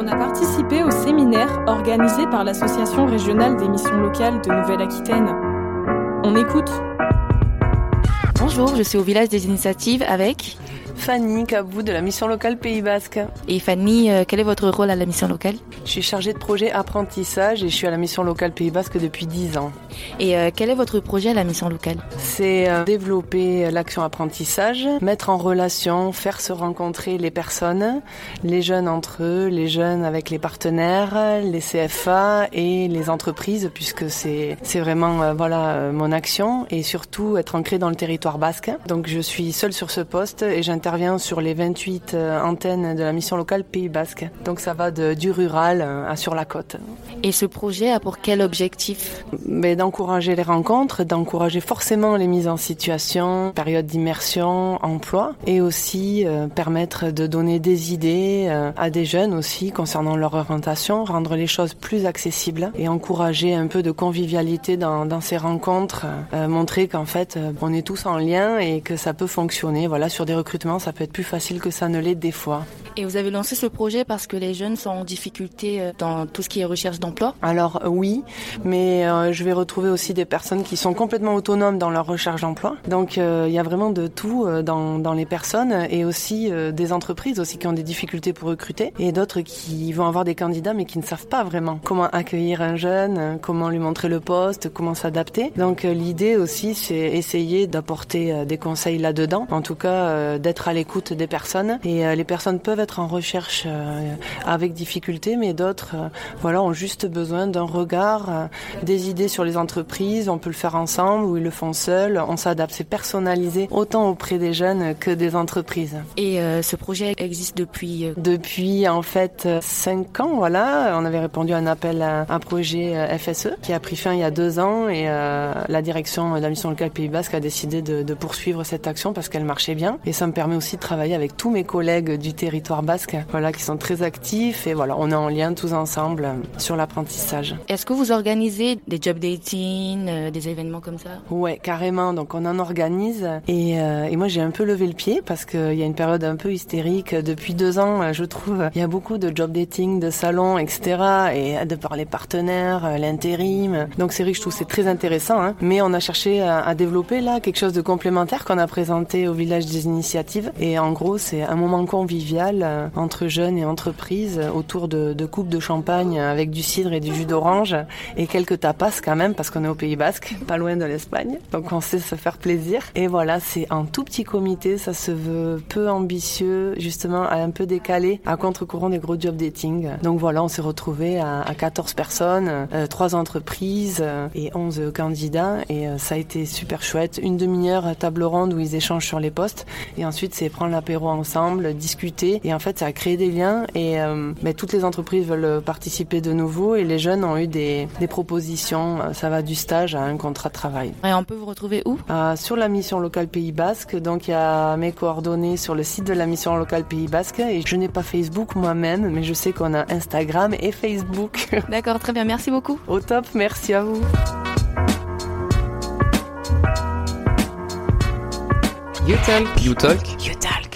On a participé au séminaire organisé par l'Association régionale des missions locales de Nouvelle-Aquitaine. On écoute. Bonjour, je suis au village des initiatives avec Fanny Cabou de la mission locale Pays Basque. Et Fanny, euh, quel est votre rôle à la mission locale? Je suis chargée de projet apprentissage et je suis à la mission locale Pays Basque depuis 10 ans. Et euh, quel est votre projet à la mission locale? C'est euh, développer l'action apprentissage, mettre en relation, faire se rencontrer les personnes, les jeunes entre eux, les jeunes avec les partenaires, les CFA et les entreprises puisque c'est c'est vraiment voilà mon action et surtout être ancré dans le territoire basque. Donc je suis seule sur ce poste et j'interviens intervient sur les 28 euh, antennes de la mission locale Pays Basque. Donc ça va de, du rural euh, à sur la côte. Et ce projet a pour quel objectif? Mais D'encourager les rencontres, d'encourager forcément les mises en situation, période d'immersion, emploi, et aussi euh, permettre de donner des idées euh, à des jeunes aussi concernant leur orientation, rendre les choses plus accessibles et encourager un peu de convivialité dans, dans ces rencontres, euh, montrer qu'en fait on est tous en lien et que ça peut fonctionner. Voilà, sur des recrutements, ça peut être plus facile que ça ne l'est des fois. Et vous avez lancé ce projet parce que les jeunes sont en difficulté dans tout ce qui est recherche d'emploi Alors oui, mais euh, je vais retrouver aussi des personnes qui sont complètement autonomes dans leur recherche d'emploi. Donc euh, il y a vraiment de tout euh, dans, dans les personnes et aussi des entreprises aussi qui ont des difficultés pour recruter et d'autres qui vont avoir des candidats mais qui ne savent pas vraiment comment accueillir un jeune, comment lui montrer le poste, comment s'adapter. Donc l'idée aussi c'est essayer d'apporter des conseils là-dedans, en tout cas d'être à l'écoute des personnes et les personnes peuvent être en recherche euh, avec difficulté, mais d'autres euh, voilà, ont juste besoin d'un regard, euh, des idées sur les entreprises. On peut le faire ensemble ou ils le font seuls. On s'adapte, c'est personnalisé autant auprès des jeunes que des entreprises. Et ce projet existe depuis Depuis en fait cinq ans, voilà. On avait répondu à un appel à un projet FSE qui a pris fin il y a deux ans et la direction de la mission locale Pays Basque a décidé de, de poursuivre cette action parce qu'elle marchait bien et ça me permet aussi de travailler avec tous mes collègues du territoire basque, voilà, qui sont très actifs et voilà, on est en lien tous ensemble euh, sur l'apprentissage. Est-ce que vous organisez des job dating, euh, des événements comme ça? Ouais, carrément. Donc on en organise et, euh, et moi j'ai un peu levé le pied parce qu'il y a une période un peu hystérique depuis deux ans. Je trouve il y a beaucoup de job dating, de salons, etc. Et de par les partenaires, l'intérim. Donc c'est vrai que je trouve c'est très intéressant. Hein. Mais on a cherché à, à développer là quelque chose de complémentaire qu'on a présenté au village des initiatives. Et en gros c'est un moment convivial euh, entre jeunes et entreprises autour de, de coupes de champagne avec du cidre et du jus d'orange et quelques tapas quand même parce qu'on est au Pays Basque, pas loin de l'Espagne. Donc on sait se faire plaisir. Et voilà, c'est un tout petit comité, ça se veut peu ambitieux, justement un peu décalé à contre-courant des gros job dating. Donc voilà, on s'est retrouvé à, à, 14 personnes, euh, 3 entreprises euh, et 11 candidats et euh, ça a été super chouette. Une demi-heure table ronde où ils échangent sur les postes et ensuite c'est prendre l'apéro ensemble, discuter et en fait, ça a créé des liens et euh, mais toutes les entreprises veulent participer de nouveau et les jeunes ont eu des, des propositions. Ça va du stage à un contrat de travail. Et on peut vous retrouver où? Euh, Sur la mission locale Pays Basque. Donc il y a mes coordonnées sur le site de la mission locale Pays Basque et je n'ai pas Facebook moi-même, mais je sais qu'on a Instagram et Facebook. D'accord, très bien. Merci beaucoup. Au top, merci à vous. You Talk. You Talk. You Talk.